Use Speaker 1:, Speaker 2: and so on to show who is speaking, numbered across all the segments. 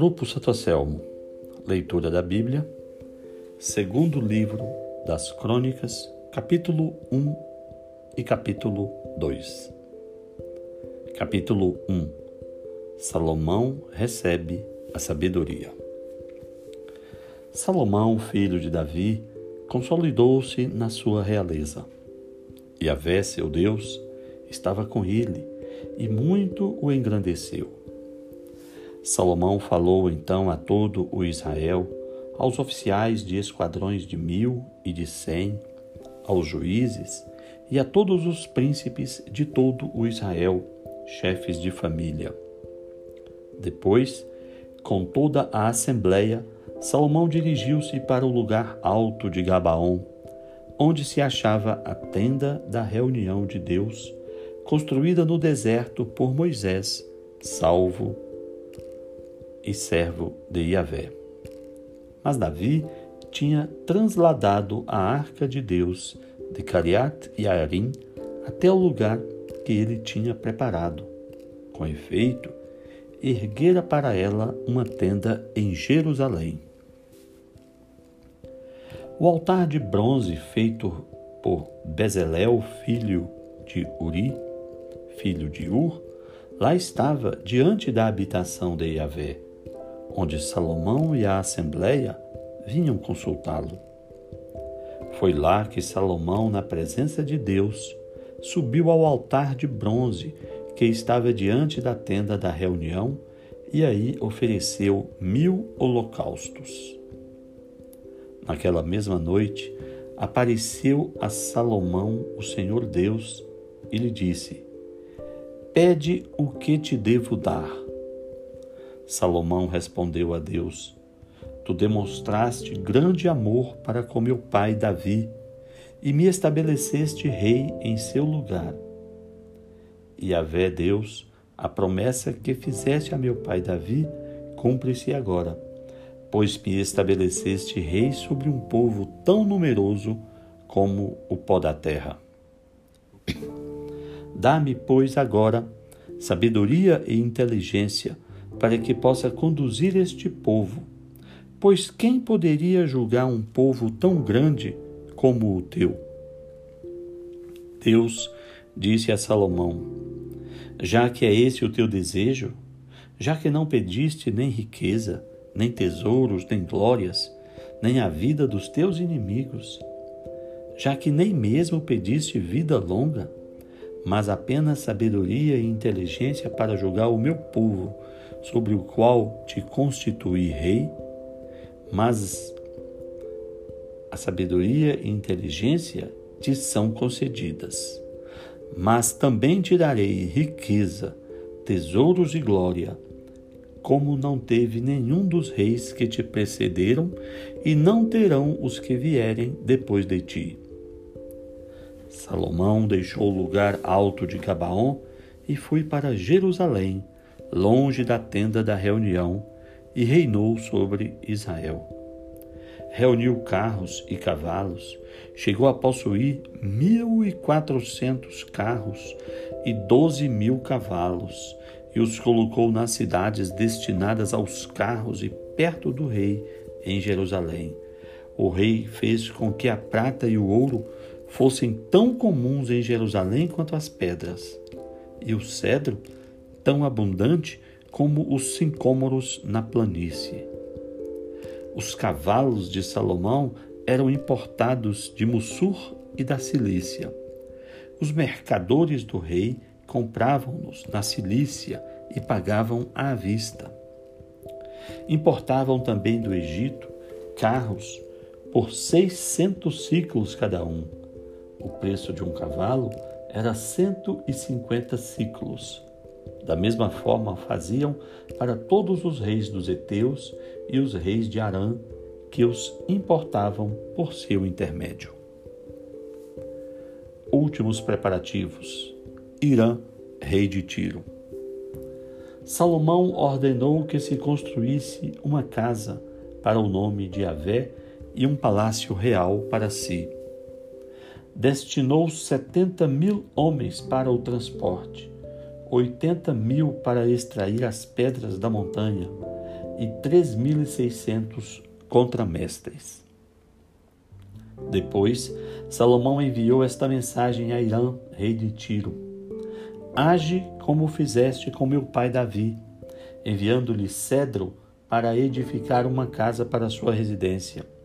Speaker 1: Grupo Santo Anselmo, leitura da Bíblia, segundo livro das Crônicas, capítulo 1 e capítulo 2. Capítulo 1 Salomão recebe a sabedoria. Salomão, filho de Davi, consolidou-se na sua realeza. E Vé, seu Deus, estava com ele e muito o engrandeceu Salomão falou então a todo o Israel, aos oficiais de esquadrões de mil e de cem, aos juízes e a todos os príncipes de todo o Israel, chefes de família. Depois, com toda a assembleia, Salomão dirigiu-se para o lugar alto de Gabaon, onde se achava a tenda da reunião de Deus, construída no deserto por Moisés, salvo e servo de Yahvé. Mas Davi tinha transladado a arca de Deus de Cariat e Arim até o lugar que ele tinha preparado. Com efeito, erguera para ela uma tenda em Jerusalém. O altar de bronze feito por Bezalel, filho de Uri, filho de Ur, lá estava diante da habitação de Yahvé onde Salomão e a Assembleia vinham consultá-lo. Foi lá que Salomão, na presença de Deus, subiu ao altar de bronze que estava diante da tenda da reunião e aí ofereceu mil holocaustos. Naquela mesma noite, apareceu a Salomão o Senhor Deus e lhe disse: Pede o que te devo dar. Salomão respondeu a Deus: Tu demonstraste grande amor para com meu pai Davi e me estabeleceste rei em seu lugar. E a vé Deus, a promessa que fizeste a meu pai Davi, cumpre-se agora, pois me estabeleceste rei sobre um povo tão numeroso como o pó da terra. Dá-me, pois, agora sabedoria e inteligência para que possa conduzir este povo. Pois quem poderia julgar um povo tão grande como o teu? Deus disse a Salomão: Já que é esse o teu desejo, já que não pediste nem riqueza, nem tesouros, nem glórias, nem a vida dos teus inimigos, já que nem mesmo pediste vida longa, mas apenas sabedoria e inteligência para julgar o meu povo, sobre o qual te constituí rei, mas a sabedoria e inteligência te são concedidas. Mas também te darei riqueza, tesouros e glória, como não teve nenhum dos reis que te precederam, e não terão os que vierem depois de ti. Salomão deixou o lugar alto de Gabaon e foi para Jerusalém, longe da tenda da reunião, e reinou sobre Israel. Reuniu carros e cavalos, chegou a possuir mil e quatrocentos carros e doze mil cavalos, e os colocou nas cidades destinadas aos carros e perto do rei, em Jerusalém. O rei fez com que a prata e o ouro fossem tão comuns em Jerusalém quanto as pedras, e o cedro tão abundante como os sincômoros na planície. Os cavalos de Salomão eram importados de Mussur e da Cilícia. Os mercadores do rei compravam-nos na Cilícia e pagavam à vista. Importavam também do Egito carros por seiscentos ciclos cada um. O preço de um cavalo era cento e cinquenta ciclos. Da mesma forma faziam para todos os reis dos heteus e os reis de Arã, que os importavam por seu intermédio. Últimos preparativos. Irã, rei de Tiro. Salomão ordenou que se construísse uma casa para o nome de Avé e um palácio real para si. Destinou setenta mil homens para o transporte 80 mil para extrair as pedras da montanha e três mil e seiscentos contramestres. Depois, Salomão enviou esta mensagem a Irã, rei de Tiro: Age como fizeste com meu pai Davi, enviando-lhe cedro para edificar uma casa para sua residência.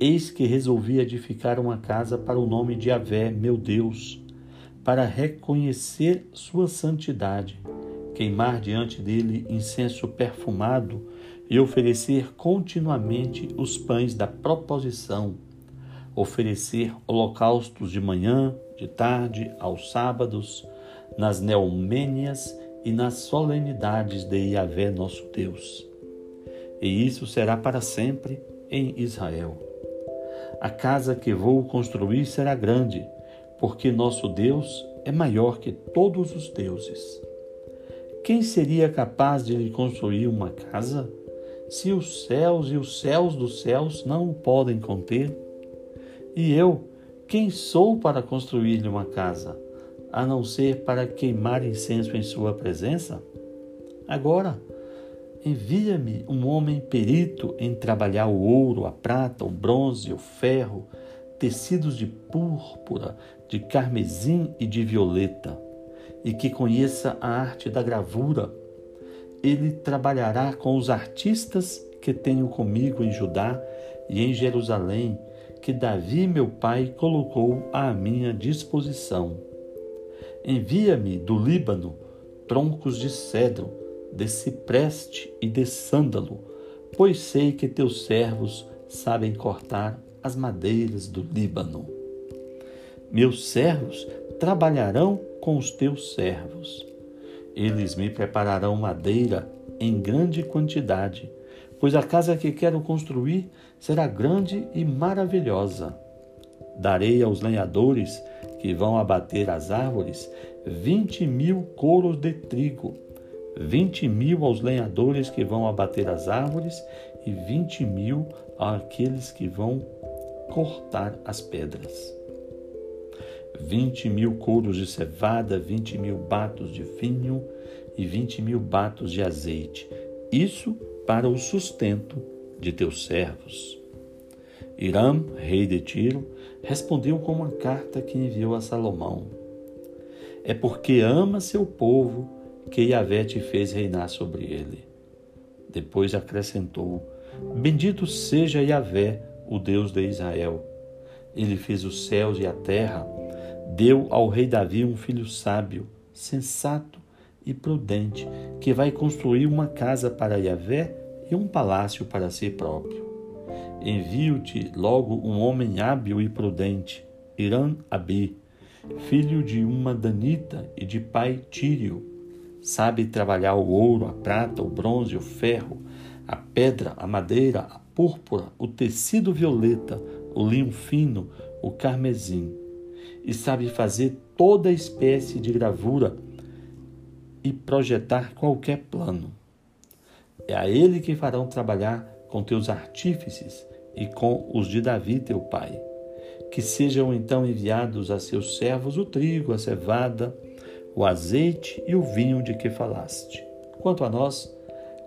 Speaker 1: Eis que resolvi edificar uma casa para o nome de Avé, meu Deus, para reconhecer sua santidade, queimar diante dele incenso perfumado e oferecer continuamente os pães da proposição, oferecer holocaustos de manhã, de tarde, aos sábados, nas neomênias e nas solenidades de Yahvé nosso Deus e isso será para sempre em Israel. A casa que vou construir será grande, porque nosso Deus é maior que todos os deuses. Quem seria capaz de lhe construir uma casa, se os céus e os céus dos céus não o podem conter? E eu, quem sou para construir-lhe uma casa, a não ser para queimar incenso em sua presença? Agora, Envia-me um homem perito em trabalhar o ouro, a prata, o bronze, o ferro, tecidos de púrpura, de carmesim e de violeta, e que conheça a arte da gravura. Ele trabalhará com os artistas que tenho comigo em Judá e em Jerusalém, que Davi, meu pai, colocou à minha disposição. Envia-me do Líbano troncos de cedro, de cipreste e de sândalo, pois sei que teus servos sabem cortar as madeiras do Líbano. Meus servos trabalharão com os teus servos. Eles me prepararão madeira em grande quantidade, pois a casa que quero construir será grande e maravilhosa. Darei aos lenhadores que vão abater as árvores vinte mil coros de trigo vinte mil aos lenhadores que vão abater as árvores e vinte mil àqueles que vão cortar as pedras. Vinte mil couros de cevada, vinte mil batos de vinho e vinte mil batos de azeite. Isso para o sustento de teus servos. Irã, rei de Tiro, respondeu com uma carta que enviou a Salomão. É porque ama seu povo que Yahvé te fez reinar sobre ele. Depois acrescentou: Bendito seja Yahvé, o Deus de Israel. Ele fez os céus e a terra, deu ao rei Davi um filho sábio, sensato e prudente, que vai construir uma casa para Yahvé e um palácio para si próprio. Envio-te logo um homem hábil e prudente, Irã Abi, filho de uma danita e de pai Tírio, Sabe trabalhar o ouro, a prata, o bronze, o ferro, a pedra, a madeira, a púrpura, o tecido violeta, o linho fino, o carmesim. E sabe fazer toda espécie de gravura e projetar qualquer plano. É a ele que farão trabalhar com teus artífices e com os de Davi, teu pai. Que sejam então enviados a seus servos o trigo, a cevada, o azeite e o vinho de que falaste. Quanto a nós,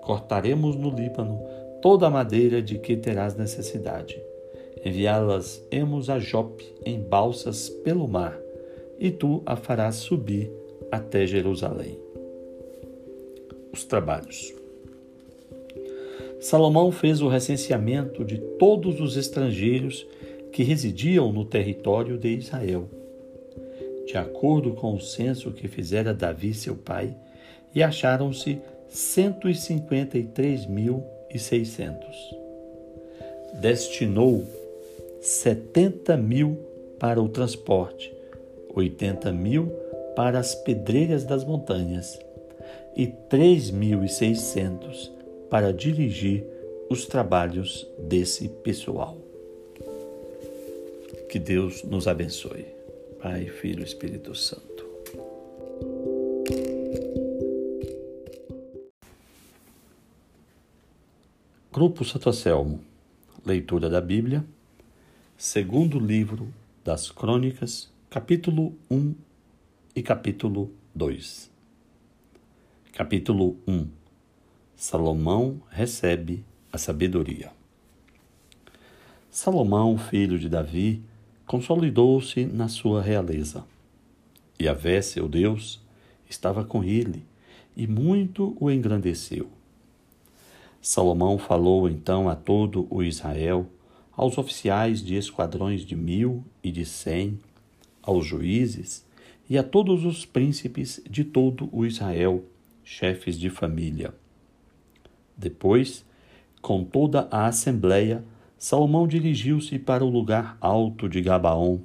Speaker 1: cortaremos no Líbano toda a madeira de que terás necessidade. Enviá-las-emos a Jope em balsas pelo mar, e tu a farás subir até Jerusalém. Os trabalhos. Salomão fez o recenseamento de todos os estrangeiros que residiam no território de Israel de acordo com o censo que fizera Davi seu pai, e acharam-se cento e cinquenta e três mil e seiscentos. Destinou setenta mil para o transporte, oitenta mil para as pedreiras das montanhas e três mil e seiscentos para dirigir os trabalhos desse pessoal. Que Deus nos abençoe. Pai, Filho e Espírito Santo. Grupo Santo Anselmo, leitura da Bíblia, segundo livro das Crônicas, capítulo 1 e capítulo 2. Capítulo 1 Salomão recebe a sabedoria. Salomão, filho de Davi, consolidou-se na sua realeza. E Vé, seu Deus, estava com ele e muito o engrandeceu. Salomão falou então a todo o Israel, aos oficiais de esquadrões de mil e de cem, aos juízes e a todos os príncipes de todo o Israel, chefes de família. Depois, com toda a assembleia, Salomão dirigiu-se para o lugar alto de Gabaon,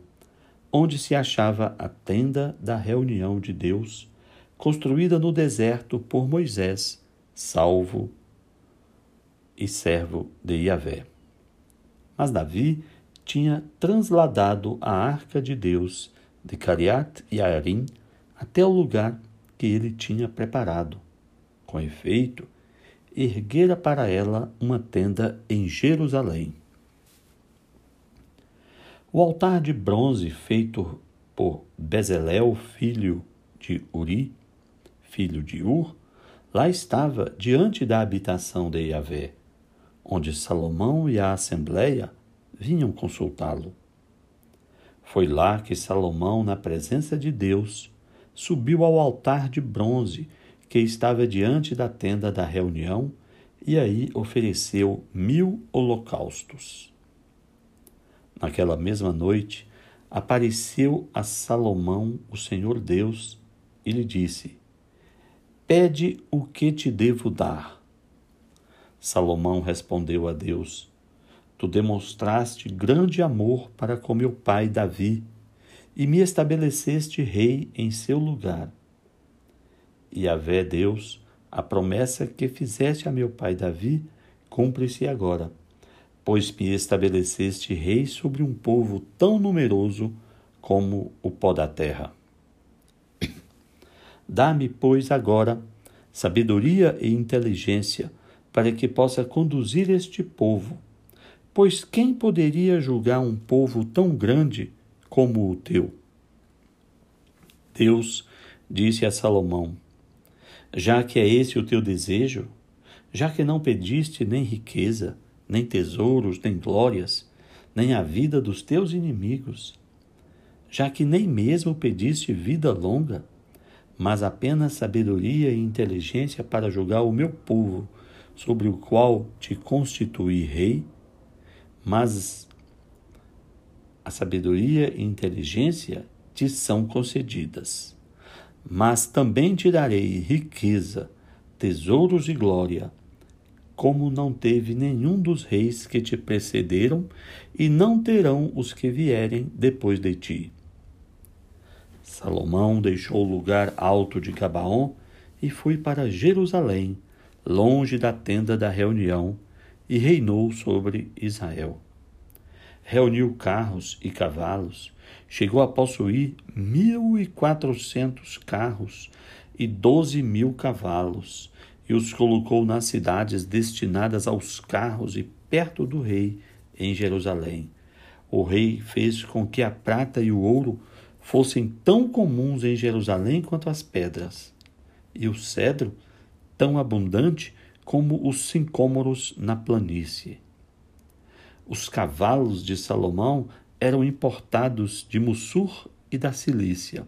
Speaker 1: onde se achava a tenda da reunião de Deus, construída no deserto por Moisés, salvo e servo de Yahvé. Mas Davi tinha transladado a arca de Deus de Cariat e Arim até o lugar que ele tinha preparado. Com efeito, erguera para ela uma tenda em Jerusalém. O altar de bronze feito por Bezalel, filho de Uri, filho de Ur, lá estava diante da habitação de Yahvé, onde Salomão e a assembleia vinham consultá-lo. Foi lá que Salomão, na presença de Deus, subiu ao altar de bronze que estava diante da tenda da reunião e aí ofereceu mil holocaustos. Naquela mesma noite, apareceu a Salomão o Senhor Deus e lhe disse: Pede o que te devo dar. Salomão respondeu a Deus: Tu demonstraste grande amor para com meu pai Davi e me estabeleceste rei em seu lugar. E vé Deus, a promessa que fizeste a meu pai Davi, cumpre-se agora pois me estabeleceste rei sobre um povo tão numeroso como o pó da terra. Dá-me, pois, agora sabedoria e inteligência para que possa conduzir este povo, pois quem poderia julgar um povo tão grande como o teu? Deus disse a Salomão: Já que é esse o teu desejo, já que não pediste nem riqueza, nem tesouros, nem glórias, nem a vida dos teus inimigos, já que nem mesmo pediste vida longa, mas apenas sabedoria e inteligência para julgar o meu povo, sobre o qual te constituí rei, mas a sabedoria e inteligência te são concedidas. Mas também te darei riqueza, tesouros e glória, como não teve nenhum dos reis que te precederam, e não terão os que vierem depois de ti. Salomão deixou o lugar alto de Gabaon e foi para Jerusalém, longe da tenda da reunião, e reinou sobre Israel. Reuniu carros e cavalos, chegou a possuir mil e quatrocentos carros e doze mil cavalos, e os colocou nas cidades destinadas aos carros e perto do rei, em Jerusalém. O rei fez com que a prata e o ouro fossem tão comuns em Jerusalém quanto as pedras, e o cedro tão abundante como os sincômoros na planície. Os cavalos de Salomão eram importados de Mussur e da Cilícia.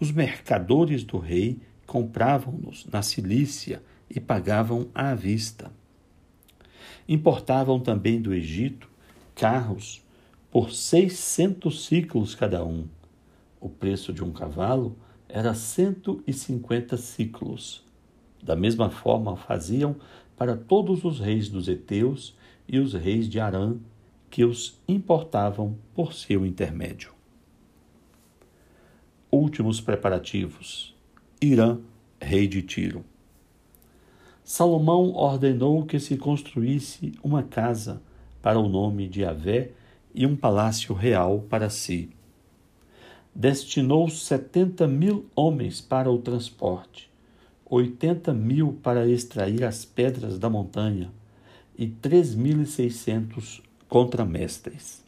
Speaker 1: Os mercadores do rei compravam-nos na Cilícia e pagavam à vista. Importavam também do Egito carros por seiscentos ciclos cada um. O preço de um cavalo era cento e cinquenta ciclos. Da mesma forma faziam para todos os reis dos heteus e os reis de Arã, que os importavam por seu intermédio. Últimos preparativos. Irã, rei de Tiro. Salomão ordenou que se construísse uma casa para o nome de Avé e um palácio real para si. Destinou setenta mil homens para o transporte, oitenta mil para extrair as pedras da montanha e três mil e seiscentos contramestres.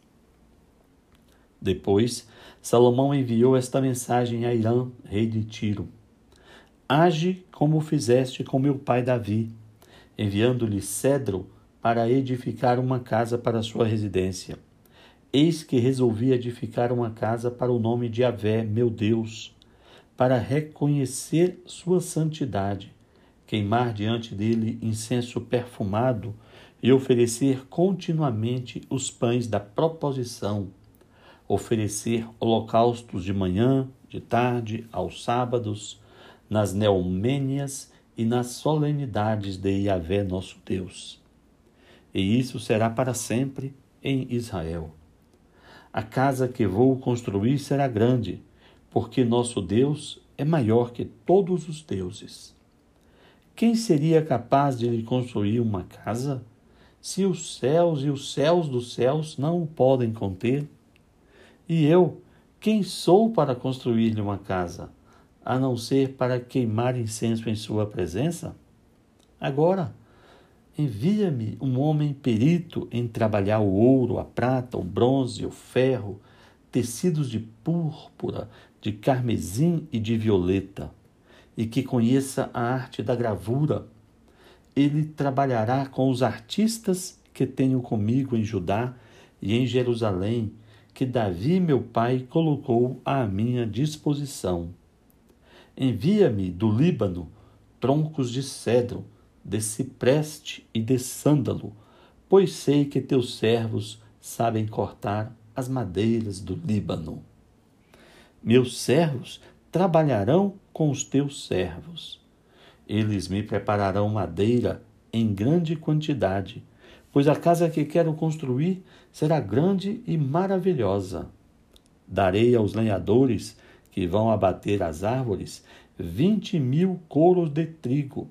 Speaker 1: Depois, Salomão enviou esta mensagem a Irã, rei de Tiro Age como fizeste com meu pai Davi, enviando-lhe cedro para edificar uma casa para sua residência. Eis que resolvi edificar uma casa para o nome de Avé, meu Deus, para reconhecer sua santidade, queimar diante dele incenso perfumado e oferecer continuamente os pães da proposição, oferecer holocaustos de manhã, de tarde, aos sábados, nas neomênias e nas solenidades de Yahvé nosso Deus. E isso será para sempre em Israel. A casa que vou construir será grande, porque nosso Deus é maior que todos os deuses. Quem seria capaz de lhe construir uma casa? se os céus e os céus dos céus não o podem conter? E eu, quem sou para construir-lhe uma casa, a não ser para queimar incenso em sua presença? Agora, envia-me um homem perito em trabalhar o ouro, a prata, o bronze, o ferro, tecidos de púrpura, de carmesim e de violeta, e que conheça a arte da gravura ele trabalhará com os artistas que tenho comigo em Judá e em Jerusalém, que Davi, meu pai, colocou à minha disposição. Envia-me do Líbano troncos de cedro, de cipreste e de sândalo, pois sei que teus servos sabem cortar as madeiras do Líbano. Meus servos trabalharão com os teus servos eles me prepararão madeira em grande quantidade, pois a casa que quero construir será grande e maravilhosa. Darei aos lenhadores que vão abater as árvores vinte mil coros de trigo,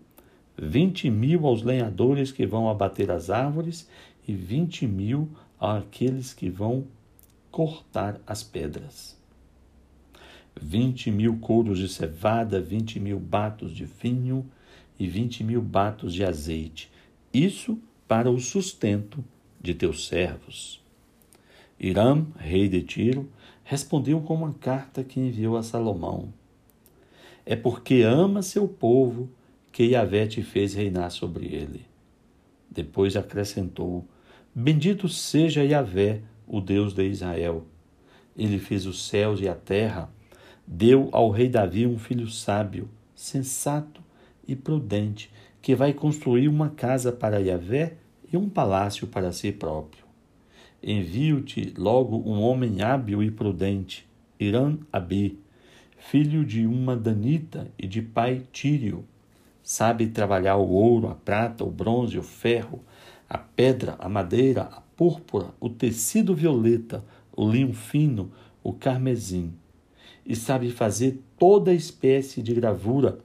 Speaker 1: vinte mil aos lenhadores que vão abater as árvores e vinte mil àqueles que vão cortar as pedras. Vinte mil coros de cevada, vinte mil batos de vinho e vinte mil batos de azeite. Isso para o sustento de teus servos. Irã, rei de Tiro, respondeu com uma carta que enviou a Salomão. É porque ama seu povo que Yahvé te fez reinar sobre ele. Depois acrescentou: Bendito seja Yahvé, o Deus de Israel. Ele fez os céus e a terra deu ao rei Davi um filho sábio, sensato e prudente, que vai construir uma casa para Yahvé e um palácio para si próprio. Envio-te logo um homem hábil e prudente, Irã Abi, filho de uma danita e de pai tírio. Sabe trabalhar o ouro, a prata, o bronze, o ferro, a pedra, a madeira, a púrpura, o tecido violeta, o linho fino, o carmesim e sabe fazer toda espécie de gravura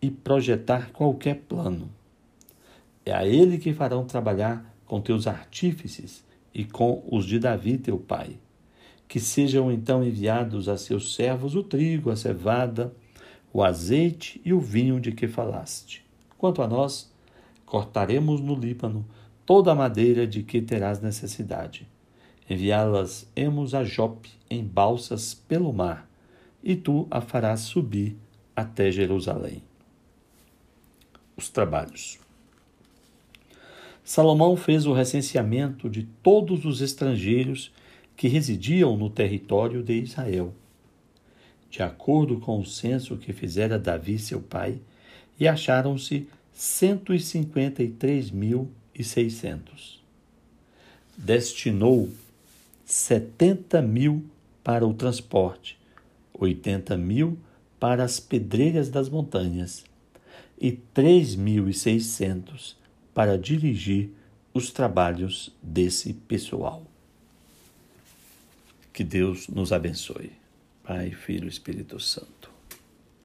Speaker 1: e projetar qualquer plano. É a ele que farão trabalhar com teus artífices e com os de Davi teu pai. Que sejam então enviados a seus servos o trigo, a cevada, o azeite e o vinho de que falaste. Quanto a nós, cortaremos no Líbano toda a madeira de que terás necessidade Enviá-las-emos a Jope em balsas pelo mar, e tu a farás subir até Jerusalém. Os trabalhos. Salomão fez o recenseamento de todos os estrangeiros que residiam no território de Israel, de acordo com o censo que fizera Davi seu pai, e acharam-se cento e cinquenta e três mil e seiscentos. Destinou 70 mil para o transporte, 80 mil para as pedreiras das montanhas e 3.600 para dirigir os trabalhos desse pessoal. Que Deus nos abençoe. Pai, Filho e Espírito Santo.